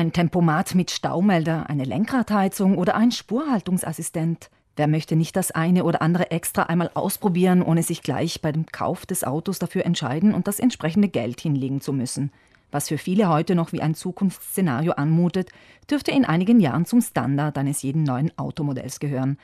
Ein Tempomat mit Staumelder, eine Lenkradheizung oder ein Spurhaltungsassistent. Wer möchte nicht das eine oder andere extra einmal ausprobieren, ohne sich gleich bei dem Kauf des Autos dafür entscheiden und das entsprechende Geld hinlegen zu müssen? Was für viele heute noch wie ein Zukunftsszenario anmutet, dürfte in einigen Jahren zum Standard eines jeden neuen Automodells gehören.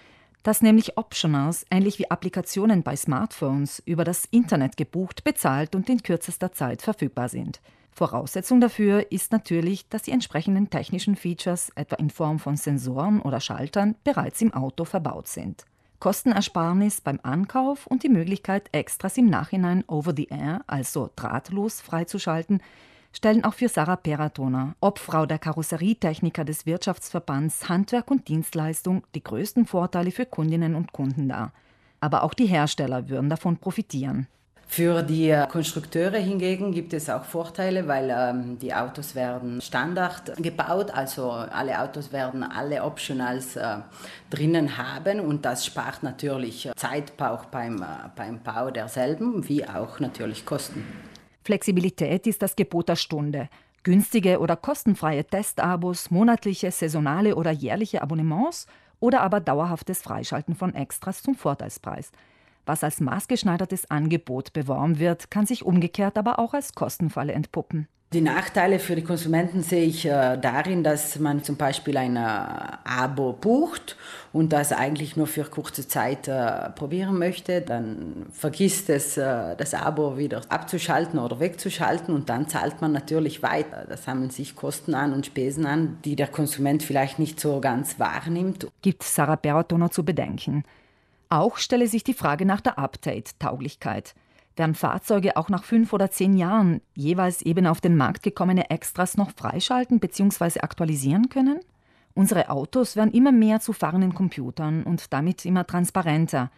Dass nämlich Optionals, ähnlich wie Applikationen bei Smartphones, über das Internet gebucht, bezahlt und in kürzester Zeit verfügbar sind. Voraussetzung dafür ist natürlich, dass die entsprechenden technischen Features, etwa in Form von Sensoren oder Schaltern, bereits im Auto verbaut sind. Kostenersparnis beim Ankauf und die Möglichkeit, Extras im Nachhinein over the air, also drahtlos, freizuschalten, stellen auch für Sarah Peratona, Obfrau der Karosserietechniker des Wirtschaftsverbands Handwerk und Dienstleistung, die größten Vorteile für Kundinnen und Kunden dar. Aber auch die Hersteller würden davon profitieren. Für die Konstrukteure hingegen gibt es auch Vorteile, weil ähm, die Autos werden Standard gebaut, also alle Autos werden alle Optionals äh, drinnen haben und das spart natürlich Zeit auch beim, äh, beim Bau derselben, wie auch natürlich Kosten. Flexibilität ist das Gebot der Stunde. Günstige oder kostenfreie Testabos, monatliche, saisonale oder jährliche Abonnements oder aber dauerhaftes Freischalten von Extras zum Vorteilspreis. Was als maßgeschneidertes Angebot beworben wird, kann sich umgekehrt aber auch als Kostenfalle entpuppen. Die Nachteile für die Konsumenten sehe ich äh, darin, dass man zum Beispiel ein äh, Abo bucht und das eigentlich nur für kurze Zeit äh, probieren möchte. Dann vergisst es, das Abo wieder abzuschalten oder wegzuschalten und dann zahlt man natürlich weiter. Das sammeln sich Kosten an und Spesen an, die der Konsument vielleicht nicht so ganz wahrnimmt. Gibt Sarah Bertoner zu bedenken. Auch stelle sich die Frage nach der Update-Tauglichkeit. Werden Fahrzeuge auch nach fünf oder zehn Jahren jeweils eben auf den Markt gekommene Extras noch freischalten bzw. aktualisieren können? Unsere Autos werden immer mehr zu fahrenden Computern und damit immer transparenter.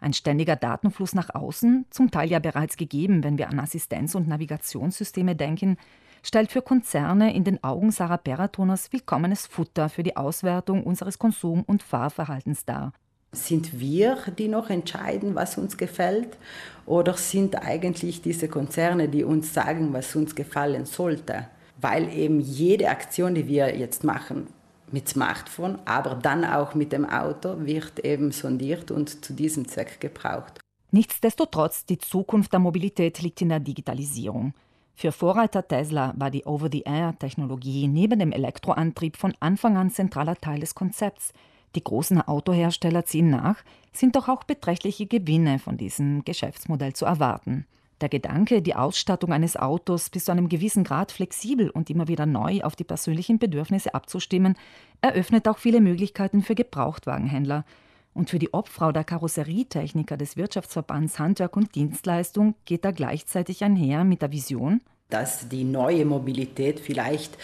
Ein ständiger Datenfluss nach außen, zum Teil ja bereits gegeben, wenn wir an Assistenz- und Navigationssysteme denken, stellt für Konzerne in den Augen Sarah Peratoners willkommenes Futter für die Auswertung unseres Konsum- und Fahrverhaltens dar. Sind wir, die noch entscheiden, was uns gefällt? Oder sind eigentlich diese Konzerne, die uns sagen, was uns gefallen sollte? Weil eben jede Aktion, die wir jetzt machen, mit Smartphone, aber dann auch mit dem Auto, wird eben sondiert und zu diesem Zweck gebraucht. Nichtsdestotrotz, die Zukunft der Mobilität liegt in der Digitalisierung. Für Vorreiter Tesla war die Over-the-Air-Technologie neben dem Elektroantrieb von Anfang an zentraler Teil des Konzepts – die großen Autohersteller ziehen nach, sind doch auch beträchtliche Gewinne von diesem Geschäftsmodell zu erwarten. Der Gedanke, die Ausstattung eines Autos bis zu einem gewissen Grad flexibel und immer wieder neu auf die persönlichen Bedürfnisse abzustimmen, eröffnet auch viele Möglichkeiten für Gebrauchtwagenhändler. Und für die Obfrau der Karosserietechniker des Wirtschaftsverbands Handwerk und Dienstleistung geht da gleichzeitig einher mit der Vision, dass die neue Mobilität vielleicht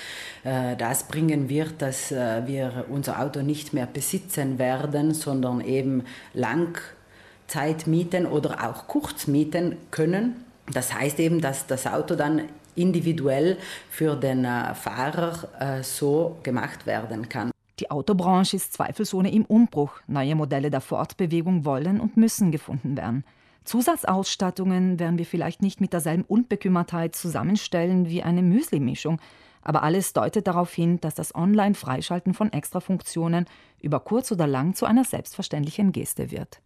äh, das bringen wird, dass äh, wir unser Auto nicht mehr besitzen werden, sondern eben Langzeit mieten oder auch kurz mieten können. Das heißt eben, dass das Auto dann individuell für den äh, Fahrer äh, so gemacht werden kann. Die Autobranche ist zweifelsohne im Umbruch. Neue Modelle der Fortbewegung wollen und müssen gefunden werden. Zusatzausstattungen werden wir vielleicht nicht mit derselben Unbekümmertheit zusammenstellen wie eine Müsli-Mischung, aber alles deutet darauf hin, dass das Online-Freischalten von Extrafunktionen über kurz oder lang zu einer selbstverständlichen Geste wird.